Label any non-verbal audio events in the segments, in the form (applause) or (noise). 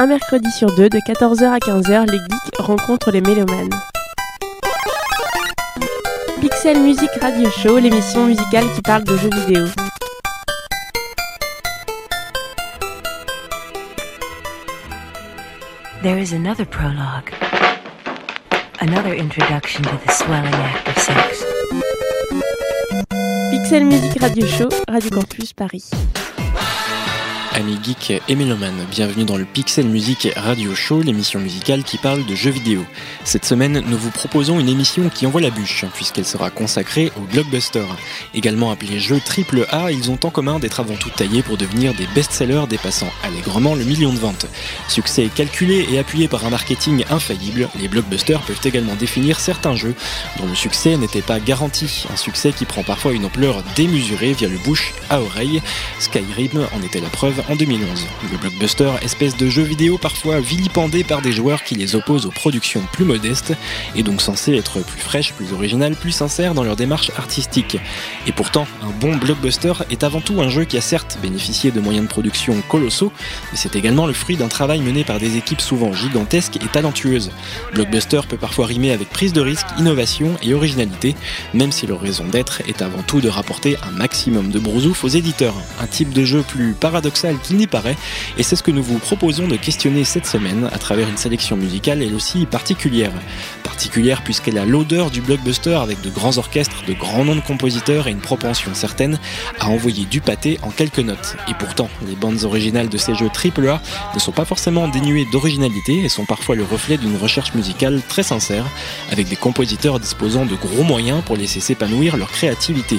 un mercredi sur deux, de 14h à 15h, les geeks rencontrent les mélomanes. Pixel Music Radio Show, l'émission musicale qui parle de jeux vidéo. There is another prologue. Another introduction to the swelling act of sex. Pixel Music Radio Show, Radio Campus Paris. Amis geeks et mélomanes, bienvenue dans le Pixel Music Radio Show, l'émission musicale qui parle de jeux vidéo. Cette semaine, nous vous proposons une émission qui envoie la bûche, puisqu'elle sera consacrée aux blockbusters. Également appelés jeux AAA, ils ont en commun d'être avant tout taillés pour devenir des best-sellers dépassant allègrement le million de ventes. Succès calculé et appuyé par un marketing infaillible, les blockbusters peuvent également définir certains jeux dont le succès n'était pas garanti, un succès qui prend parfois une ampleur démesurée via le bouche à oreille. Skyrim en était la preuve en 2011. Le blockbuster, espèce de jeu vidéo parfois vilipendé par des joueurs qui les opposent aux productions plus modestes, et donc censé être plus fraîches, plus originales, plus sincères dans leur démarche artistique. Et pourtant, un bon blockbuster est avant tout un jeu qui a certes bénéficié de moyens de production colossaux, mais c'est également le fruit d'un travail mené par des équipes souvent gigantesques et talentueuses. Blockbuster peut parfois rimer avec prise de risque, innovation et originalité, même si leur raison d'être est avant tout de rapporter un maximum de brousouf aux éditeurs. Un type de jeu plus paradoxal qu'il n'y paraît, et c'est ce que nous vous proposons de questionner cette semaine à travers une sélection musicale elle aussi particulière. Particulière puisqu'elle a l'odeur du blockbuster avec de grands orchestres, de grands noms de compositeurs et une propension certaine à envoyer du pâté en quelques notes. Et pourtant, les bandes originales de ces jeux AAA ne sont pas forcément dénuées d'originalité et sont parfois le reflet d'une recherche musicale très sincère, avec des compositeurs disposant de gros moyens pour laisser s'épanouir leur créativité.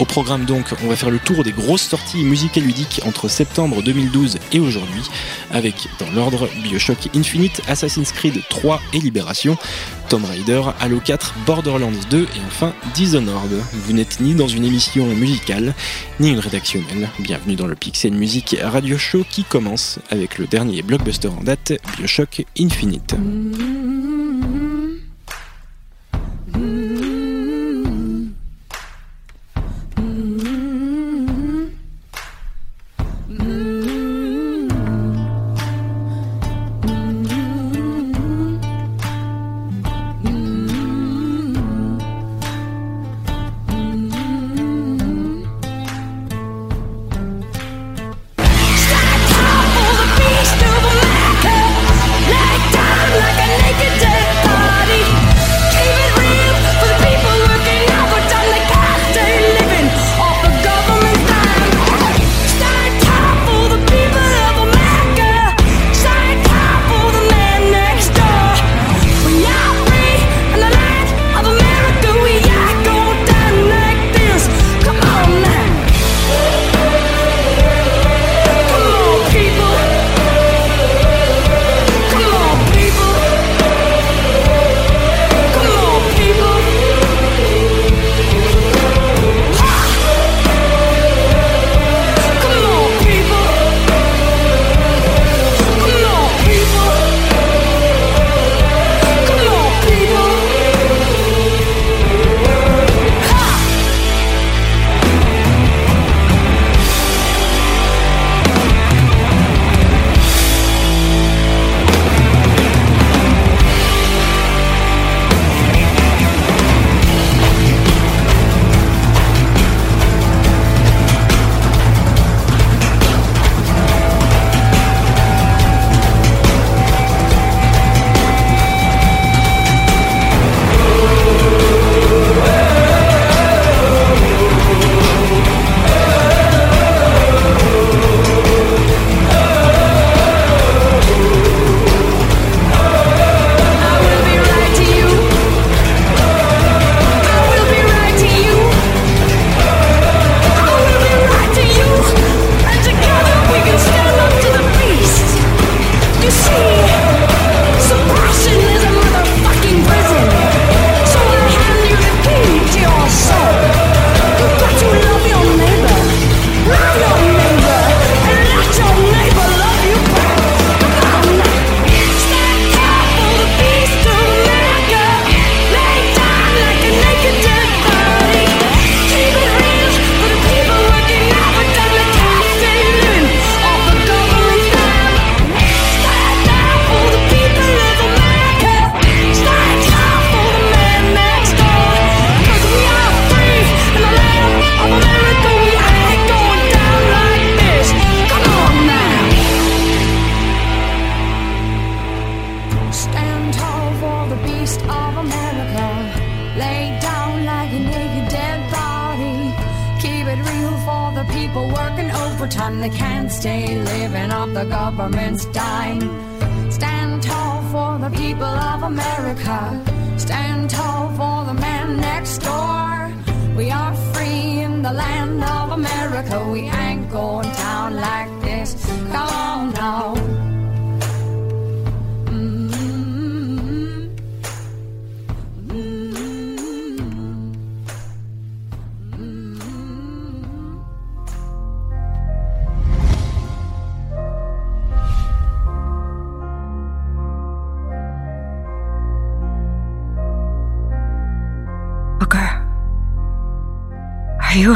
Au programme donc, on va faire le tour des grosses sorties musiques et ludiques entre septembre 2012 et aujourd'hui, avec dans l'ordre Bioshock Infinite, Assassin's Creed 3 et Libération, Tomb Raider, Halo 4, Borderlands 2 et enfin Dishonored. Vous n'êtes ni dans une émission musicale, ni une rédactionnelle. Bienvenue dans le Pixel Music Radio Show qui commence avec le dernier blockbuster en date, Bioshock Infinite. Stand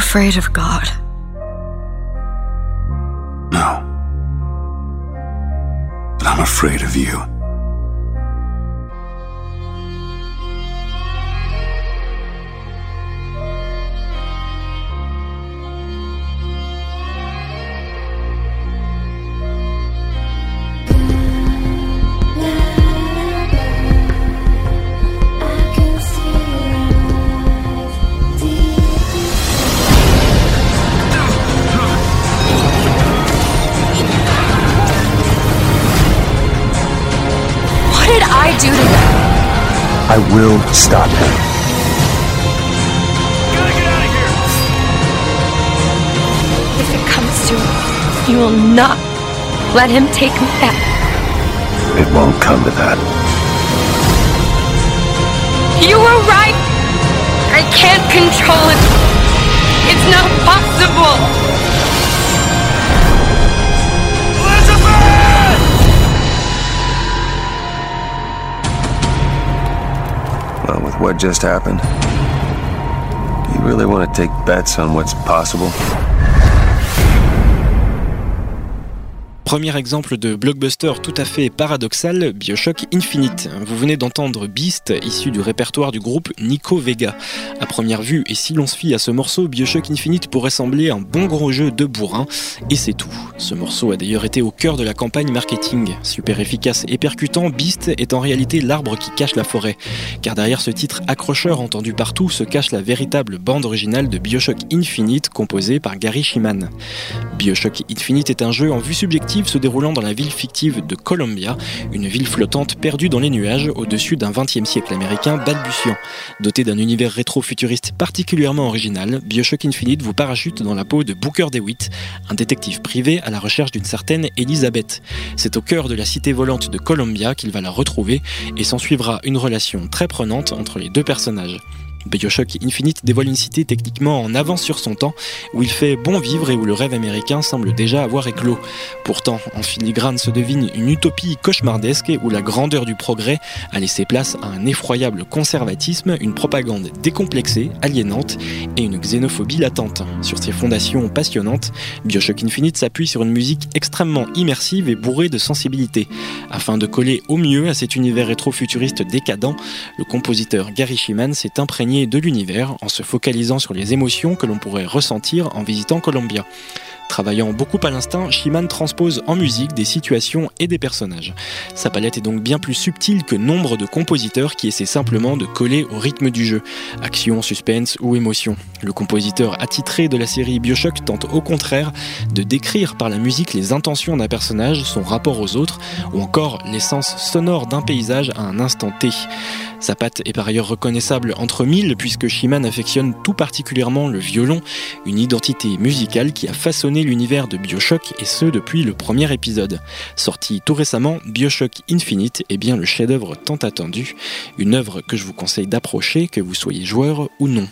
afraid of God? No. But I'm afraid of you. Stop him. Gotta get out of here! If it comes to it, you will not let him take me back. It won't come to that. You were right! I can't control it. It's not possible! What just happened? You really want to take bets on what's possible? Premier exemple de blockbuster tout à fait paradoxal, Bioshock Infinite. Vous venez d'entendre Beast, issu du répertoire du groupe Nico Vega. À première vue, et si l'on se fie à ce morceau, Bioshock Infinite pourrait sembler un bon gros jeu de bourrin, et c'est tout. Ce morceau a d'ailleurs été au cœur de la campagne marketing. Super efficace et percutant, Beast est en réalité l'arbre qui cache la forêt. Car derrière ce titre accrocheur entendu partout se cache la véritable bande originale de Bioshock Infinite composée par Gary Shiman. Bioshock Infinite est un jeu en vue subjective se déroulant dans la ville fictive de Columbia, une ville flottante perdue dans les nuages au-dessus d'un 20e siècle américain balbutiant. Doté d'un univers rétro-futuriste particulièrement original, Bioshock Infinite vous parachute dans la peau de Booker DeWitt, un détective privé à la recherche d'une certaine Elizabeth. C'est au cœur de la cité volante de Columbia qu'il va la retrouver et s'en suivra une relation très prenante entre les deux personnages. Bioshock Infinite dévoile une cité techniquement en avance sur son temps, où il fait bon vivre et où le rêve américain semble déjà avoir éclos. Pourtant, en filigrane se devine une utopie cauchemardesque où la grandeur du progrès a laissé place à un effroyable conservatisme, une propagande décomplexée, aliénante et une xénophobie latente. Sur ces fondations passionnantes, Bioshock Infinite s'appuie sur une musique extrêmement immersive et bourrée de sensibilité. Afin de coller au mieux à cet univers rétro-futuriste décadent, le compositeur Gary Shiman s'est imprégné de l'univers en se focalisant sur les émotions que l'on pourrait ressentir en visitant Columbia. Travaillant beaucoup à l'instinct, Shiman transpose en musique des situations et des personnages. Sa palette est donc bien plus subtile que nombre de compositeurs qui essaient simplement de coller au rythme du jeu, action, suspense ou émotion. Le compositeur attitré de la série Bioshock tente au contraire de décrire par la musique les intentions d'un personnage, son rapport aux autres, ou encore l'essence sonore d'un paysage à un instant T. Sa patte est par ailleurs reconnaissable entre mille puisque Shiman affectionne tout particulièrement le violon, une identité musicale qui a façonné l'univers de Bioshock et ce depuis le premier épisode. Sorti tout récemment, Bioshock Infinite est bien le chef-d'œuvre tant attendu, une œuvre que je vous conseille d'approcher que vous soyez joueur ou non.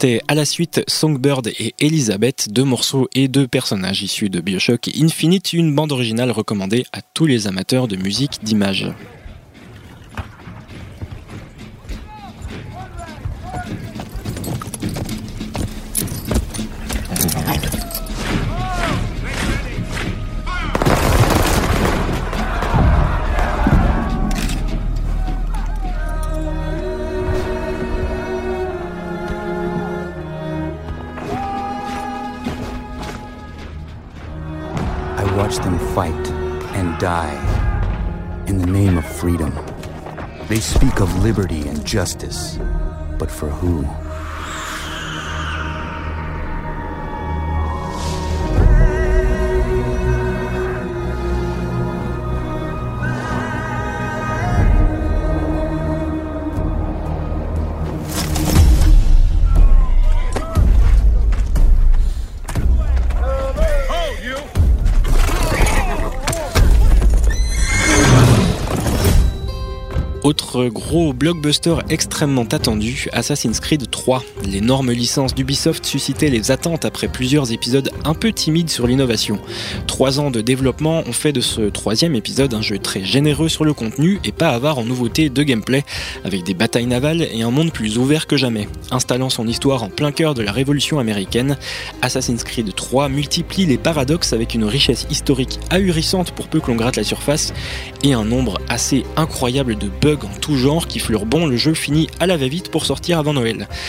C'était à la suite Songbird et Elizabeth, deux morceaux et deux personnages issus de Bioshock Infinite, une bande originale recommandée à tous les amateurs de musique d'image. Watch them fight and die in the name of freedom. They speak of liberty and justice, but for who? Gros blockbuster extrêmement attendu, Assassin's Creed 3. L'énorme licence d'Ubisoft suscitait les attentes après plusieurs épisodes un peu timides sur l'innovation. Trois ans de développement ont fait de ce troisième épisode un jeu très généreux sur le contenu et pas avare en nouveautés de gameplay, avec des batailles navales et un monde plus ouvert que jamais. Installant son histoire en plein cœur de la révolution américaine, Assassin's Creed 3 multiplie les paradoxes avec une richesse historique ahurissante pour peu que l'on gratte la surface et un nombre assez incroyable de bugs en tout genre qui fleurent bon, le jeu finit à la va-vite pour sortir avant Noël.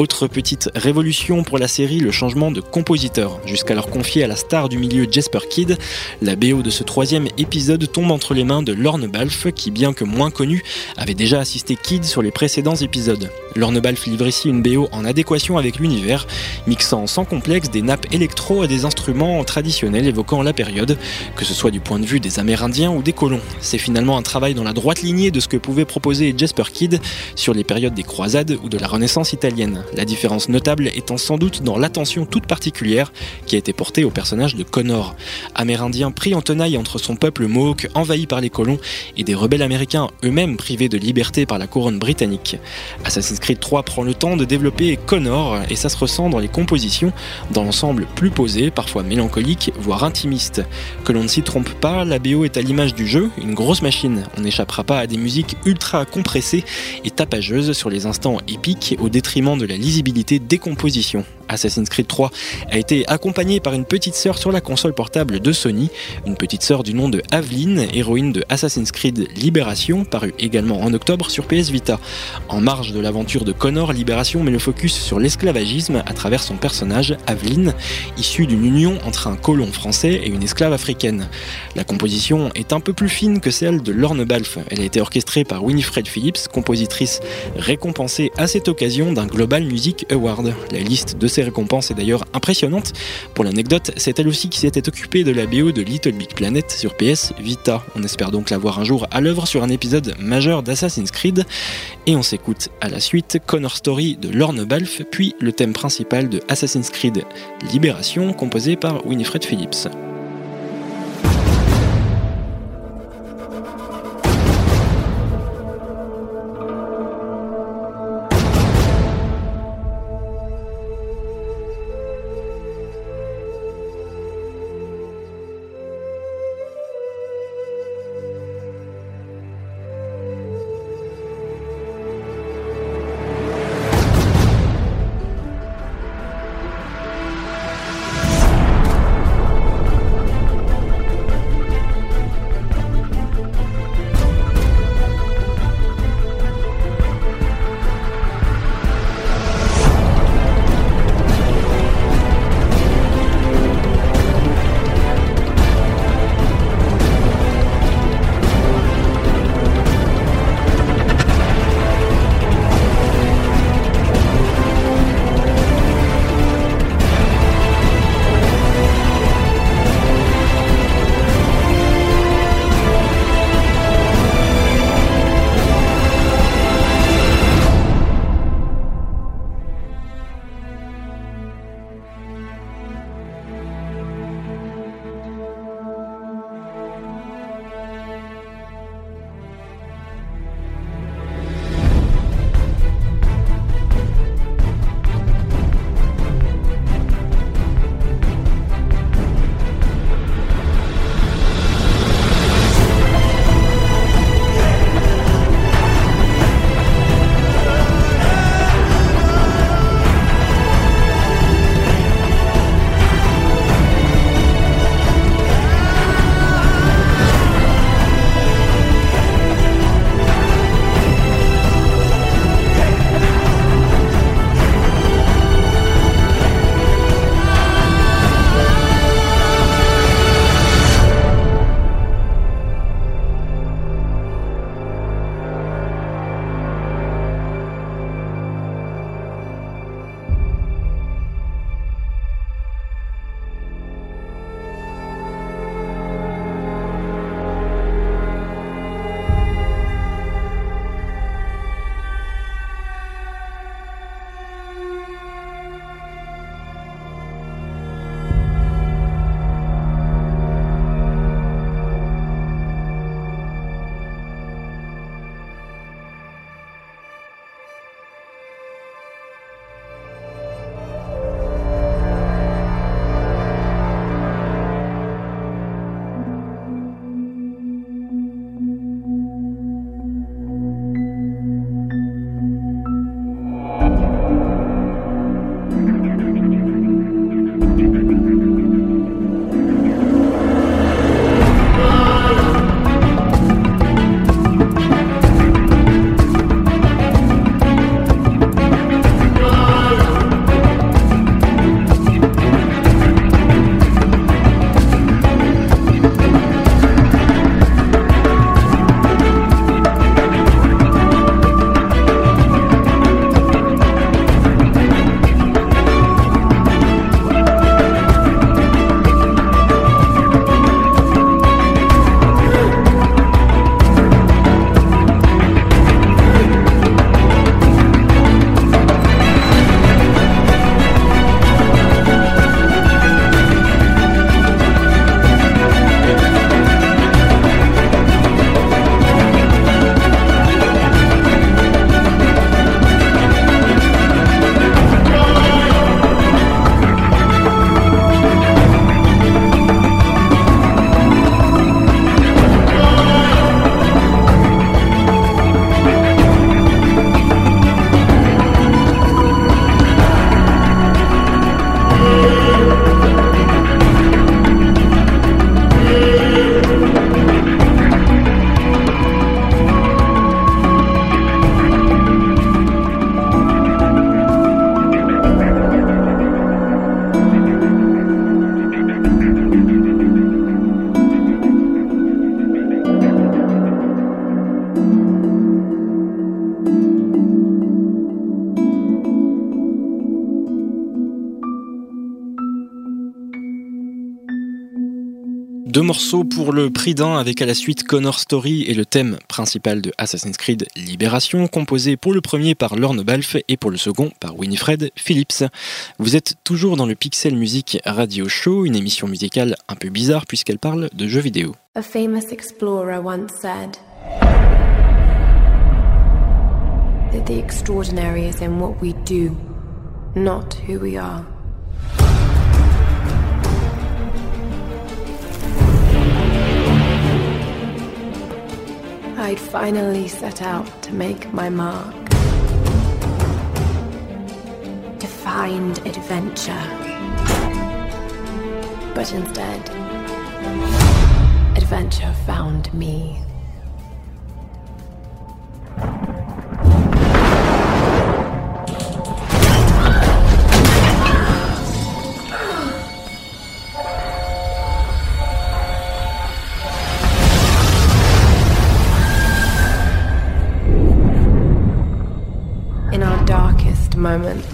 Autre petite révolution pour la série, le changement de compositeur. Jusqu'alors confié à la star du milieu Jasper Kidd, la BO de ce troisième épisode tombe entre les mains de Lorne Balfe, qui bien que moins connu, avait déjà assisté Kidd sur les précédents épisodes. Lorne Balfe livre ici une BO en adéquation avec l'univers, mixant sans complexe des nappes électro à des instruments traditionnels évoquant la période, que ce soit du point de vue des Amérindiens ou des colons. C'est finalement un travail dans la droite lignée de ce que pouvait proposer Jasper Kidd sur les périodes des croisades ou de la Renaissance italienne. La différence notable étant sans doute dans l'attention toute particulière qui a été portée au personnage de Connor, amérindien pris en tenaille entre son peuple mohawk envahi par les colons et des rebelles américains eux-mêmes privés de liberté par la couronne britannique. Assassin's Creed 3 prend le temps de développer Connor et ça se ressent dans les compositions, dans l'ensemble plus posé, parfois mélancolique, voire intimiste. Que l'on ne s'y trompe pas, la BO est à l'image du jeu, une grosse machine. On n'échappera pas à des musiques ultra compressées et tapageuses sur les instants épiques au détriment de la lisibilité des compositions. Assassin's Creed 3 a été accompagné par une petite sœur sur la console portable de Sony, une petite sœur du nom de Aveline, héroïne de Assassin's Creed Libération, paru également en octobre sur PS Vita. En marge de l'aventure de Connor, Libération met le focus sur l'esclavagisme à travers son personnage Aveline, issu d'une union entre un colon français et une esclave africaine. La composition est un peu plus fine que celle de Lorne Balfe. Elle a été orchestrée par Winifred Phillips, compositrice récompensée à cette occasion d'un Global Music Award. La liste de ces récompenses est d'ailleurs impressionnante. Pour l'anecdote, c'est elle aussi qui s'était occupée de la BO de Little Big Planet sur PS Vita. On espère donc la voir un jour à l'œuvre sur un épisode majeur d'Assassin's Creed. Et on s'écoute à la suite Connor Story de Lorne Balfe, puis le thème principal de Assassin's Creed Libération, composé par Winifred Phillips. Pour le prix d'un avec à la suite Connor Story et le thème principal de Assassin's Creed Libération, composé pour le premier par Lorne Balfe et pour le second par Winifred Phillips. Vous êtes toujours dans le Pixel Music Radio Show, une émission musicale un peu bizarre puisqu'elle parle de jeux vidéo. A famous explorer once said that the extraordinary is in what we do, not who we are. I'd finally set out to make my mark. To find adventure. But instead, adventure found me. Moments.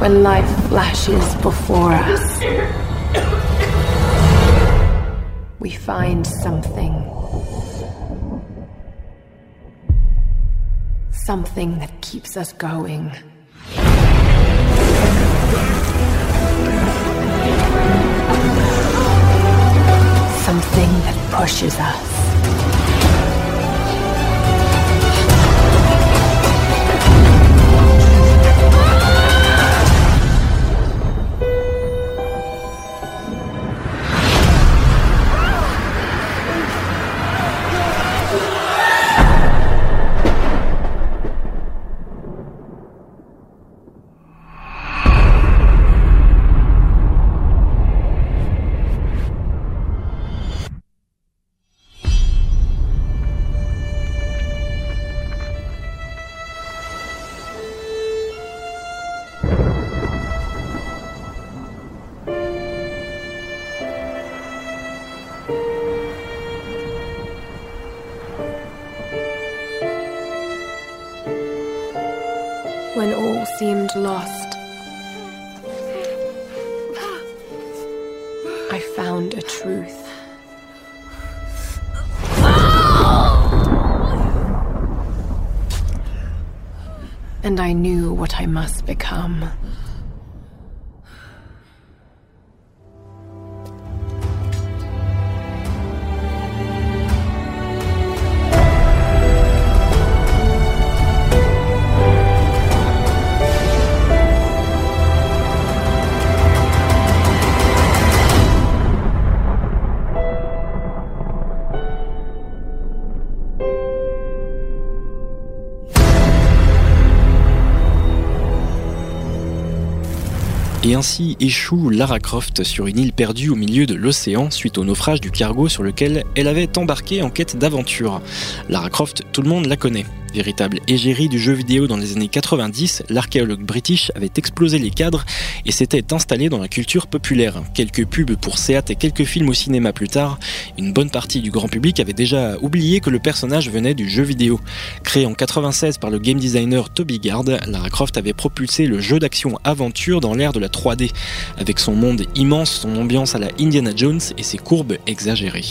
When life flashes before us, we find something. Something that keeps us going. Something that pushes us. And I knew what I must become. Ainsi échoue Lara Croft sur une île perdue au milieu de l'océan suite au naufrage du cargo sur lequel elle avait embarqué en quête d'aventure. Lara Croft, tout le monde la connaît. Véritable égérie du jeu vidéo dans les années 90, l'archéologue british avait explosé les cadres et s'était installé dans la culture populaire. Quelques pubs pour Seat et quelques films au cinéma plus tard, une bonne partie du grand public avait déjà oublié que le personnage venait du jeu vidéo. Créé en 96 par le game designer Toby Gard, Lara Croft avait propulsé le jeu d'action-aventure dans l'ère de la 3D, avec son monde immense, son ambiance à la Indiana Jones et ses courbes exagérées.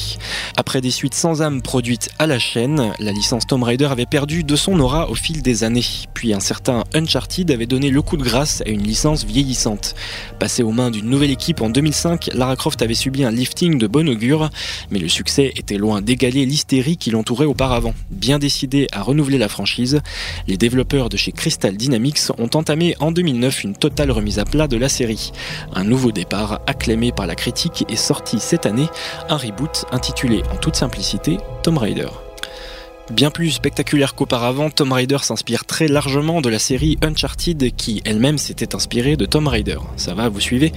Après des suites sans âme produites à la chaîne, la licence Tomb Raider avait perdu de son aura au fil des années, puis un certain Uncharted avait donné le coup de grâce à une licence vieillissante. Passée aux mains d'une nouvelle équipe en 2005, Lara Croft avait subi un lifting de bon augure, mais le succès était loin d'égaler l'hystérie qui l'entourait auparavant. Bien décidés à renouveler la franchise, les développeurs de chez Crystal Dynamics ont entamé en 2009 une totale remise à plat de la série. Un nouveau départ acclamé par la critique est sorti cette année, un reboot intitulé en toute simplicité Tomb Raider. Bien plus spectaculaire qu'auparavant, Tomb Raider s'inspire très largement de la série Uncharted qui elle-même s'était inspirée de Tomb Raider. Ça va, vous suivez?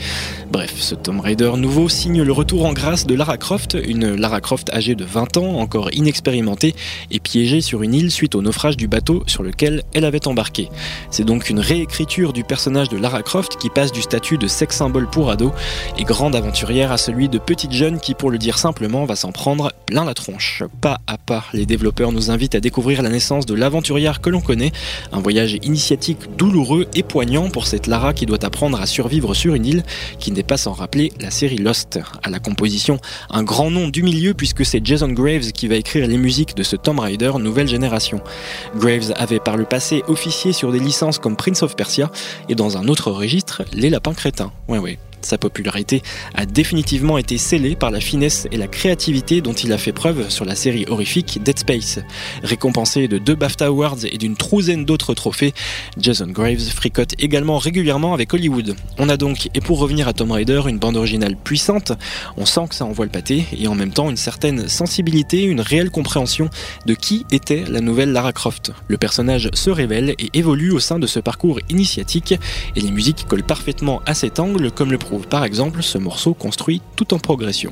Bref, ce Tomb Raider nouveau signe le retour en grâce de Lara Croft, une Lara Croft âgée de 20 ans, encore inexpérimentée et piégée sur une île suite au naufrage du bateau sur lequel elle avait embarqué. C'est donc une réécriture du personnage de Lara Croft qui passe du statut de sex symbole pour ado et grande aventurière à celui de petite jeune qui, pour le dire simplement, va s'en prendre plein la tronche. Pas à pas, les développeurs nous invite à découvrir la naissance de l'aventurière que l'on connaît, un voyage initiatique douloureux et poignant pour cette Lara qui doit apprendre à survivre sur une île qui n'est pas sans rappeler la série Lost. À la composition, un grand nom du milieu puisque c'est Jason Graves qui va écrire les musiques de ce Tomb Raider nouvelle génération. Graves avait par le passé officié sur des licences comme Prince of Persia et dans un autre registre, Les Lapins Crétins. Ouais ouais, sa popularité a définitivement été scellée par la finesse et la créativité dont il a fait preuve sur la série horrifique Dead Space. Récompensé de deux BAFTA Awards et d'une trouzaine d'autres trophées, Jason Graves fricote également régulièrement avec Hollywood. On a donc, et pour revenir à Tomb Raider, une bande originale puissante, on sent que ça envoie le pâté, et en même temps une certaine sensibilité, une réelle compréhension de qui était la nouvelle Lara Croft. Le personnage se révèle et évolue au sein de ce parcours initiatique, et les musiques collent parfaitement à cet angle, comme le prouve par exemple ce morceau construit tout en progression.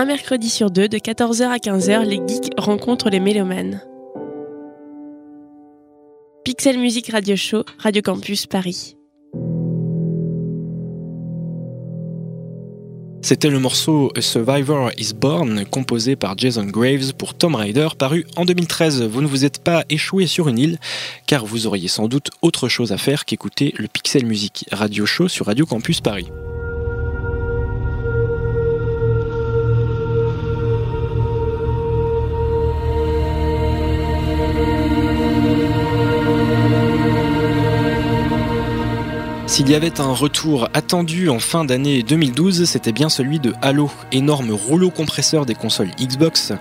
Un mercredi sur deux, de 14h à 15h, les geeks rencontrent les mélomanes. Pixel Music Radio Show, Radio Campus Paris. C'était le morceau A Survivor is Born, composé par Jason Graves pour Tom Raider, paru en 2013. Vous ne vous êtes pas échoué sur une île, car vous auriez sans doute autre chose à faire qu'écouter le Pixel Music Radio Show sur Radio Campus Paris. S'il y avait un retour attendu en fin d'année 2012, c'était bien celui de Halo, énorme rouleau compresseur des consoles Xbox.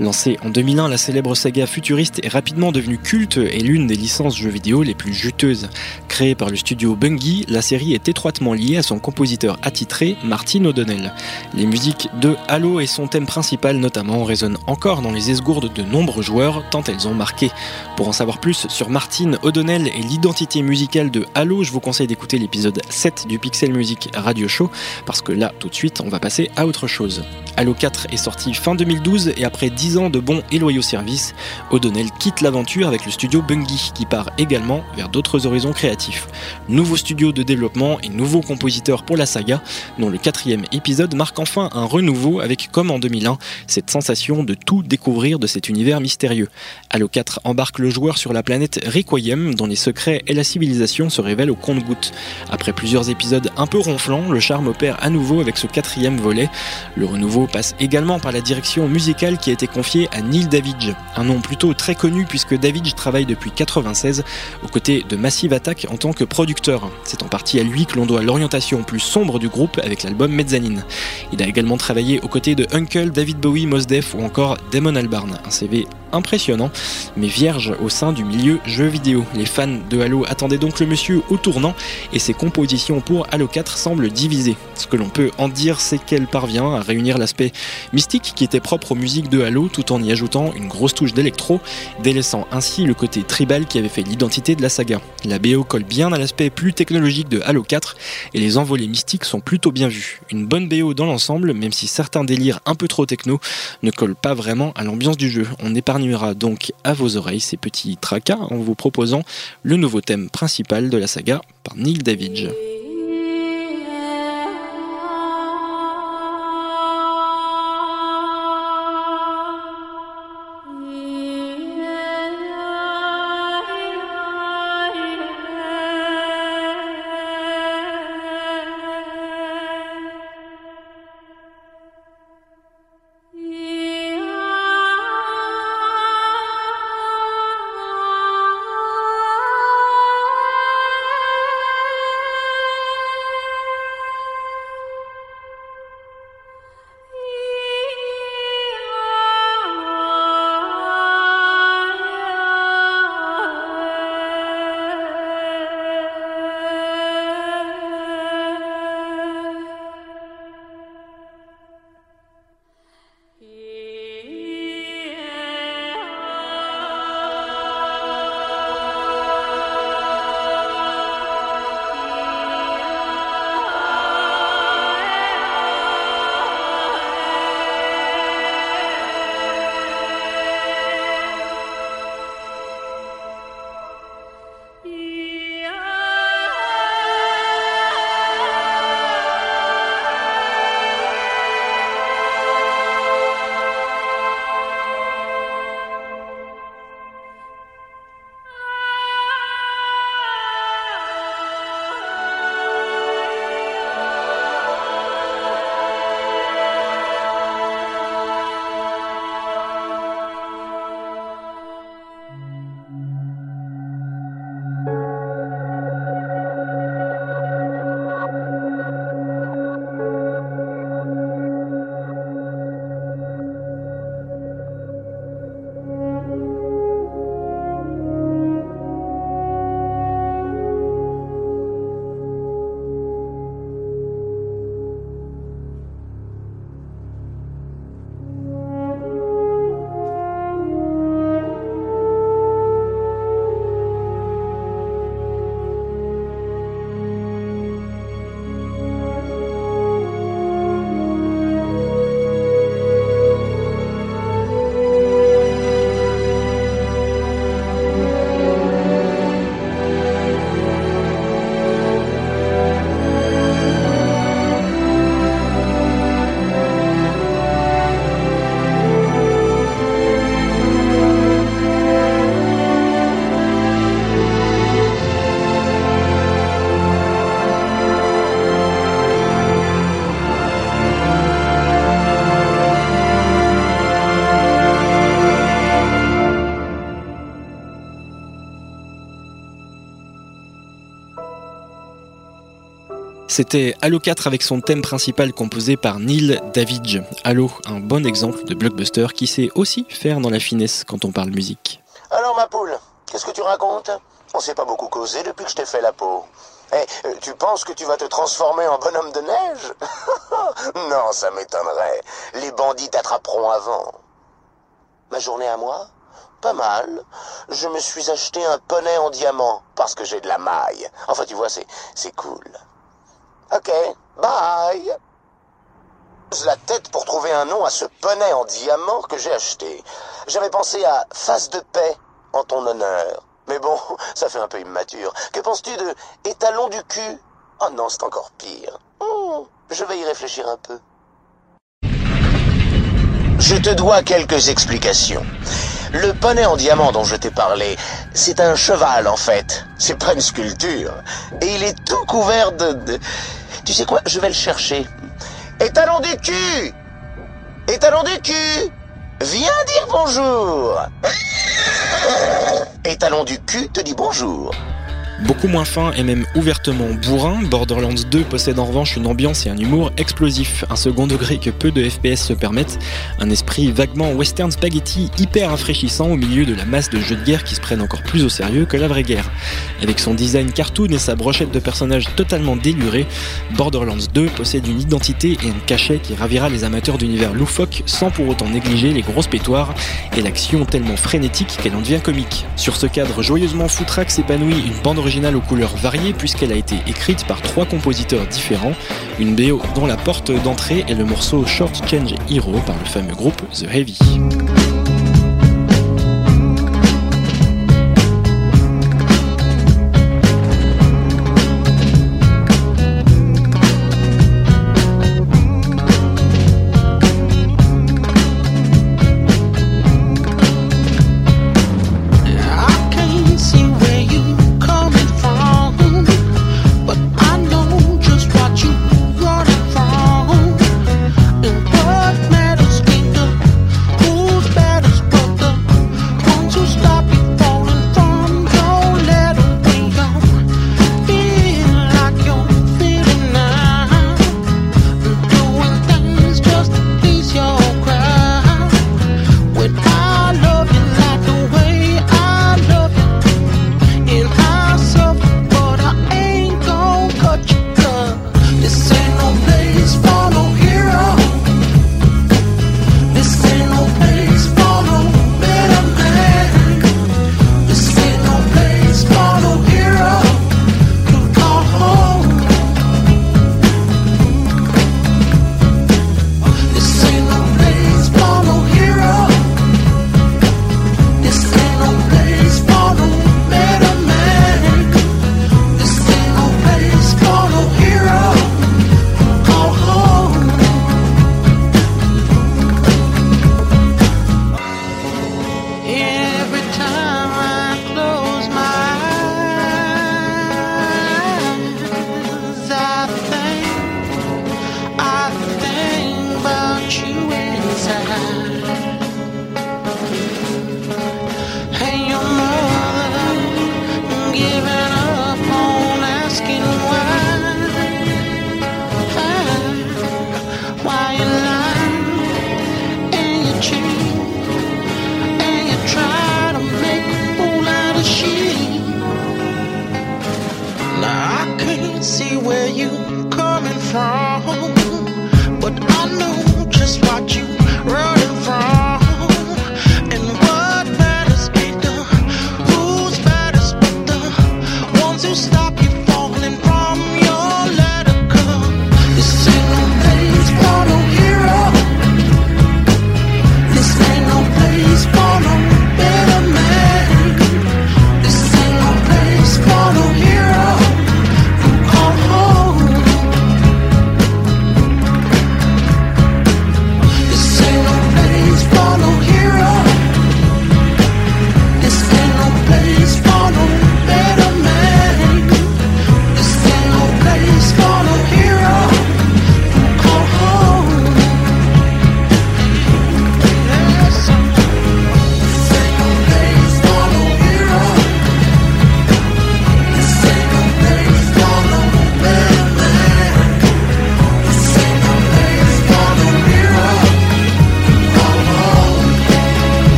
Lancée en 2001, la célèbre saga futuriste est rapidement devenue culte et l'une des licences jeux vidéo les plus juteuses. Créée par le studio Bungie, la série est étroitement liée à son compositeur attitré, Martin O'Donnell. Les musiques de Halo et son thème principal notamment résonnent encore dans les esgourdes de nombreux joueurs tant elles ont marqué. Pour en savoir plus sur Martin O'Donnell et l'identité musicale de Halo, je vous conseille d'écouter l'épisode 7 du Pixel Music Radio Show, parce que là, tout de suite, on va passer à autre chose. Halo 4 est sorti fin 2012 et après 10 ans de bons et loyaux services, O'Donnell quitte l'aventure avec le studio Bungie qui part également vers d'autres horizons créatifs. Nouveau studio de développement et nouveau compositeur pour la saga, dont le quatrième épisode marque enfin un renouveau avec, comme en 2001, cette sensation de tout découvrir de cet univers mystérieux. Halo 4 embarque le joueur sur la planète Requiem, dont les secrets et la civilisation se révèlent au compte-gouttes. Après plusieurs épisodes un peu ronflants, le charme opère à nouveau avec ce quatrième volet. Le renouveau passe également par la direction musicale qui a été confiée à Neil Davidge, un nom plutôt très connu puisque Davidge travaille depuis 96 aux côtés de Massive Attack en tant que producteur. C'est en partie à lui que l'on doit l'orientation plus sombre du groupe avec l'album Mezzanine. Il a également travaillé aux côtés de Uncle, David Bowie, Mos Def ou encore Damon Albarn, un CV impressionnant, mais vierge au sein du milieu jeu vidéo. Les fans de Halo attendaient donc le monsieur au tournant et ses compositions pour Halo 4 semblent divisées. Ce que l'on peut en dire, c'est qu'elle parvient à réunir l'aspect mystique qui était propre aux musiques de Halo tout en y ajoutant une grosse touche d'électro, délaissant ainsi le côté tribal qui avait fait l'identité de la saga. La BO colle bien à l'aspect plus technologique de Halo 4 et les envolées mystiques sont plutôt bien vues. Une bonne BO dans l'ensemble, même si certains délires un peu trop techno ne collent pas vraiment à l'ambiance du jeu. On épargnera donc à vos oreilles ces petits tracas en vous proposant le nouveau thème principal de la saga par Neil Davidge. C'était Halo 4 avec son thème principal composé par Neil Davidge. Halo, un bon exemple de blockbuster qui sait aussi faire dans la finesse quand on parle musique. Alors ma poule, qu'est-ce que tu racontes? On s'est pas beaucoup causé depuis que je t'ai fait la peau. Eh, euh, tu penses que tu vas te transformer en bonhomme de neige? (laughs) Non, ça m'étonnerait. Les bandits t'attraperont avant. Ma journée à moi? Pas mal. Je me suis acheté un poney en diamant parce que j'ai de la maille. Enfin, tu vois, c'est c'est cool. Ok, bye. La tête pour trouver un nom à ce poney en diamant que j'ai acheté. J'avais pensé à face de paix en ton honneur. Mais bon, (laughs) ça fait un peu immature. Que penses-tu de étalon du cul? Oh non, c'est encore pire. Hmm, je vais y réfléchir un peu. Je te dois quelques explications. Le poney en diamant dont je t'ai parlé, c'est un cheval en fait. C'est pas une sculpture. Et il est tout couvert de... Tu sais quoi Je vais le chercher. Étalon du cul Étalon du cul Viens dire bonjour Étalon du cul te dit bonjour. Beaucoup moins fin et même ouvertement bourrin, Borderlands 2 possède en revanche une ambiance et un humour explosif, un second degré que peu de FPS se permettent, un esprit vaguement western spaghetti hyper rafraîchissant au milieu de la masse de jeux de guerre qui se prennent encore plus au sérieux que la vraie guerre. Avec son design cartoon et sa brochette de personnages totalement délurés, Borderlands 2 possède une identité et un cachet qui ravira les amateurs d'univers loufoque sans pour autant négliger les grosses pétoires et l'action tellement frénétique qu'elle en devient comique. Sur ce cadre joyeusement foutraque s'épanouit une bande originale aux couleurs variées puisqu'elle a été écrite par trois compositeurs différents, une BO dont la porte d'entrée est le morceau Short Change Hero par le fameux groupe The Heavy.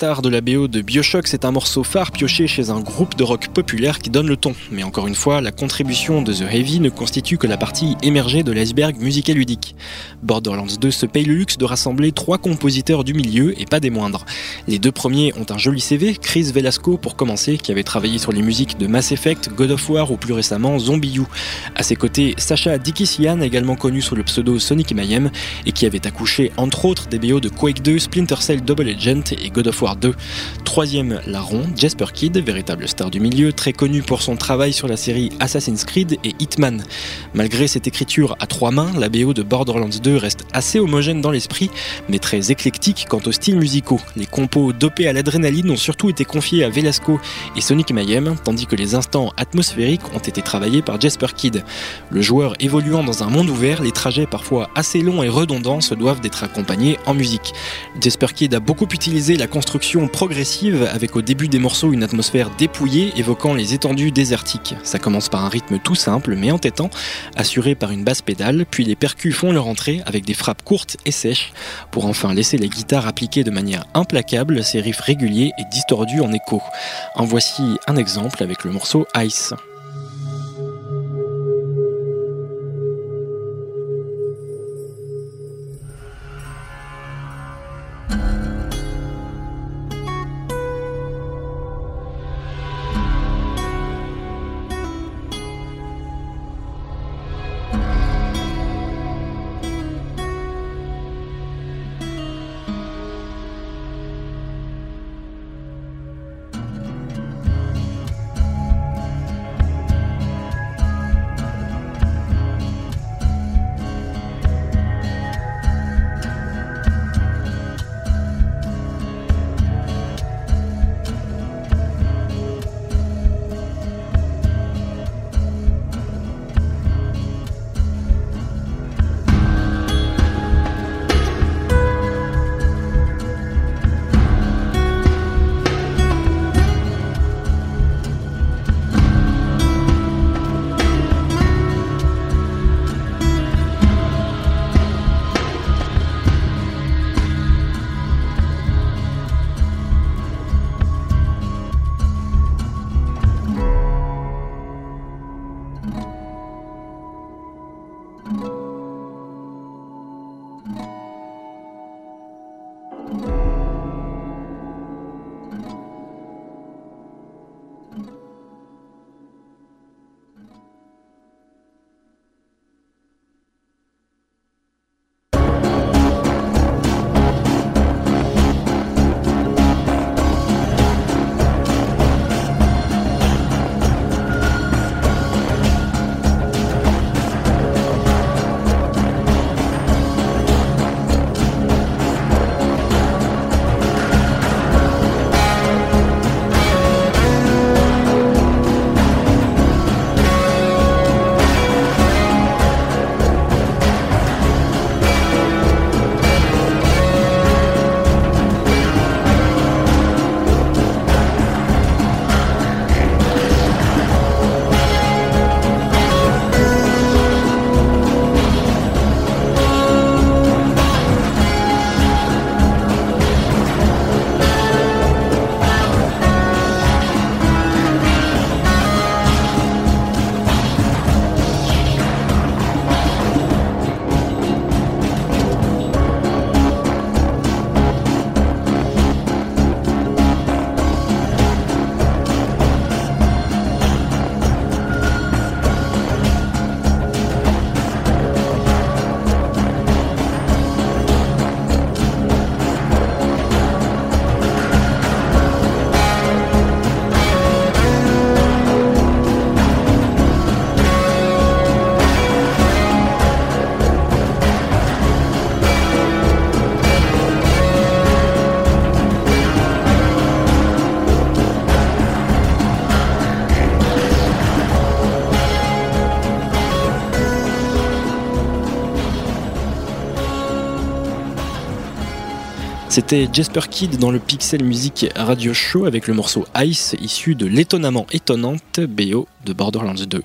L'instar de la BO de Bioshock, c'est un morceau phare pioché chez un groupe de rock populaire qui donne le ton. Mais encore une fois, la contribution de The Heavy ne constitue que la partie émergée de l'iceberg musical ludique. Borderlands 2 se paye le luxe de rassembler trois compositeurs du milieu et pas des moindres. Les deux premiers ont un joli CV, Chris Velasco pour commencer, qui avait travaillé sur les musiques de Mass Effect, God of War ou plus récemment Zombie U. À ses côtés, Sacha Dikisian, également connu sous le pseudo Sonic Mayhem, et qui avait accouché entre autres des BO de Quake 2, Splinter Cell Double Agent et God of War 2. Troisième larron, Jasper Kidd, véritable star du milieu, très connu pour son travail sur la série Assassin's Creed et Hitman. Malgré cette écriture à trois mains, la BO de Borderlands 2 reste assez homogène dans l'esprit, mais très éclectique quant aux styles musicaux. Les compos dopés à l'adrénaline ont surtout été confiés à Velasco et Sonic Mayhem, tandis que les instants atmosphériques ont été travaillés par Jasper Kidd. Le joueur évoluant dans un monde ouvert, les trajets parfois assez longs et redondants se doivent d'être accompagnés en musique. Jasper Kidd a beaucoup utilisé la construction progressive avec au début des morceaux une atmosphère dépouillée évoquant les étendues désertiques. Ça commence par un rythme tout simple mais entêtant, assuré par une basse pédale, puis les percus font leur entrée avec des frappes courtes et sèches pour enfin laisser les guitares appliquer de manière implacable ces riffs réguliers et distordus en écho. En voici un exemple avec le morceau Ice. C'était Jasper Kidd dans le Pixel Music Radio Show avec le morceau Ice issu de l'étonnamment étonnante BO de Borderlands 2.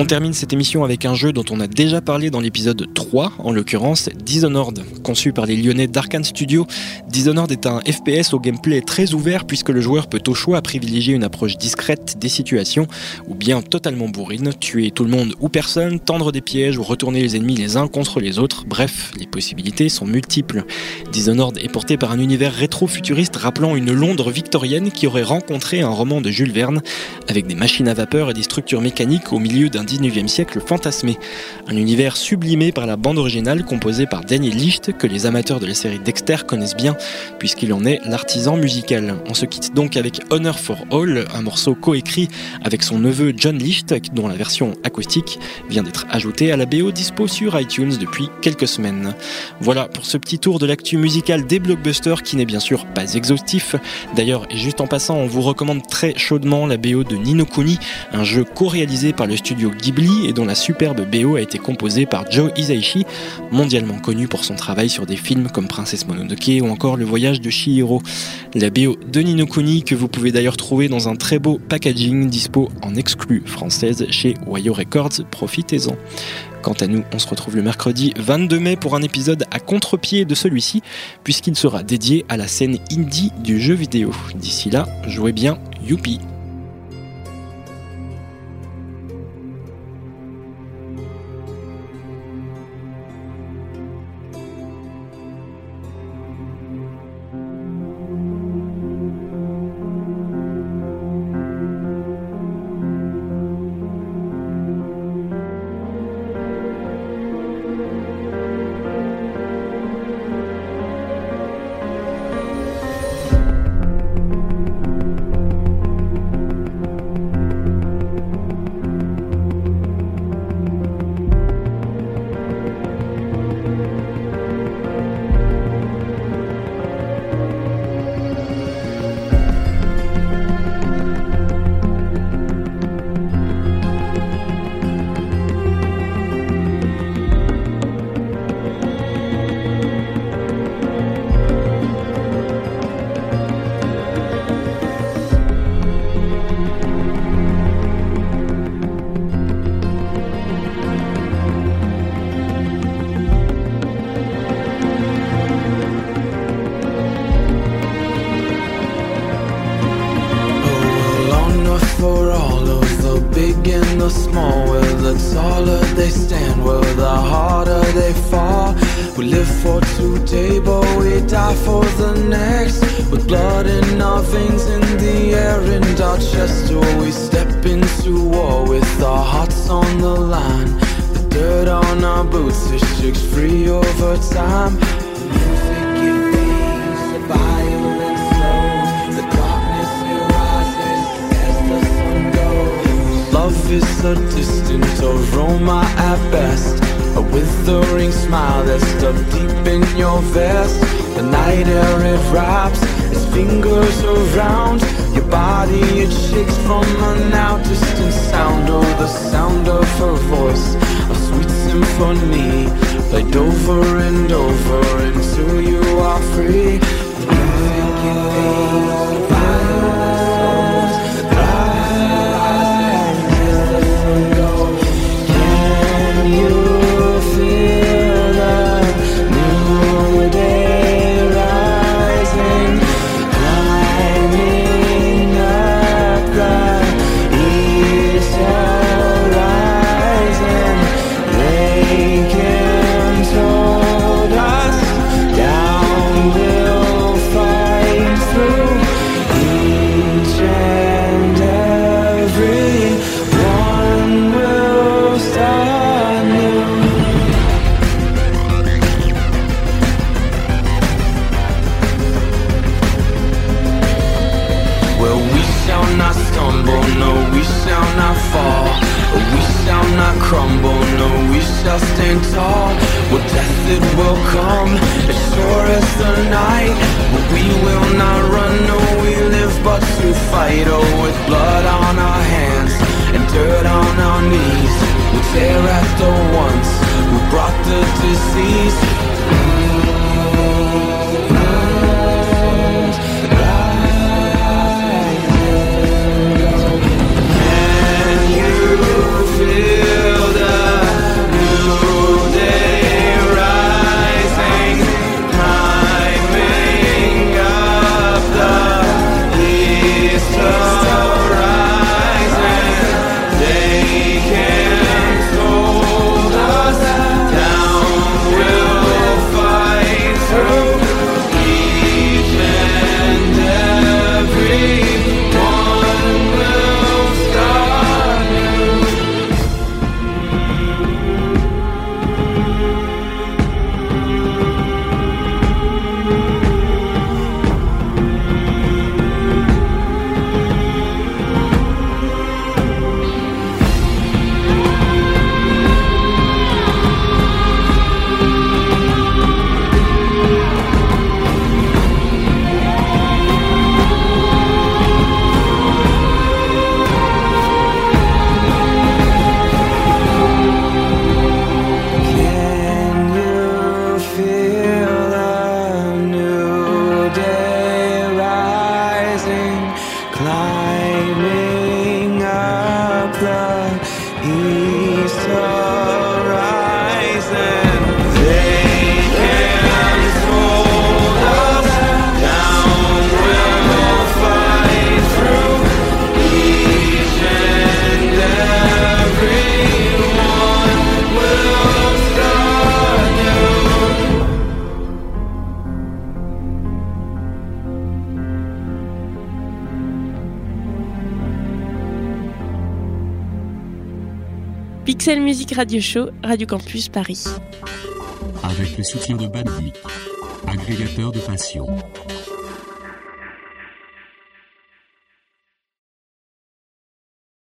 On termine cette émission avec un jeu dont on a déjà parlé dans l'épisode 3, en l'occurrence Dishonored. Conçu par les Lyonnais d'Arkane Studio, Dishonored est un FPS au gameplay très ouvert puisque le joueur peut au choix privilégier une approche discrète des situations ou bien totalement bourrine, tuer tout le monde ou personne, tendre des pièges ou retourner les ennemis les uns contre les autres. Bref, les possibilités sont multiples. Dishonored est porté par un univers rétro-futuriste rappelant une Londres victorienne qui aurait rencontré un roman de Jules Verne avec des machines à vapeur et des structures mécaniques au milieu d'un 19e siècle fantasmé. Un univers sublimé par la bande originale composée par Daniel Licht, que les amateurs de la série Dexter connaissent bien, puisqu'il en est l'artisan musical. On se quitte donc avec Honor for All, un morceau coécrit avec son neveu John Licht, dont la version acoustique vient d'être ajoutée à la BO dispo sur iTunes depuis quelques semaines. Voilà pour ce petit tour de l'actu musical des blockbusters qui n'est bien sûr pas exhaustif. D'ailleurs, et juste en passant, on vous recommande très chaudement la BO de Nino Kuni, un jeu co-réalisé par le studio Ghibli et dont la superbe BO a été composée par Joe Hisaishi, mondialement connu pour son travail sur des films comme Princesse Mononoke ou encore Le voyage de Shihiro. La BO de Nino Kuni que vous pouvez d'ailleurs trouver dans un très beau packaging dispo en exclu française chez Wayo Records, profitez-en. Quant à nous, on se retrouve le mercredi 22 mai pour un épisode à contre-pied de celui-ci, puisqu'il sera dédié à la scène indie du jeu vidéo. D'ici là, jouez bien, youpi on me, played over and over Music Radio Show, Radio Campus Paris. Avec le soutien de Bandic, agrégateur de passion.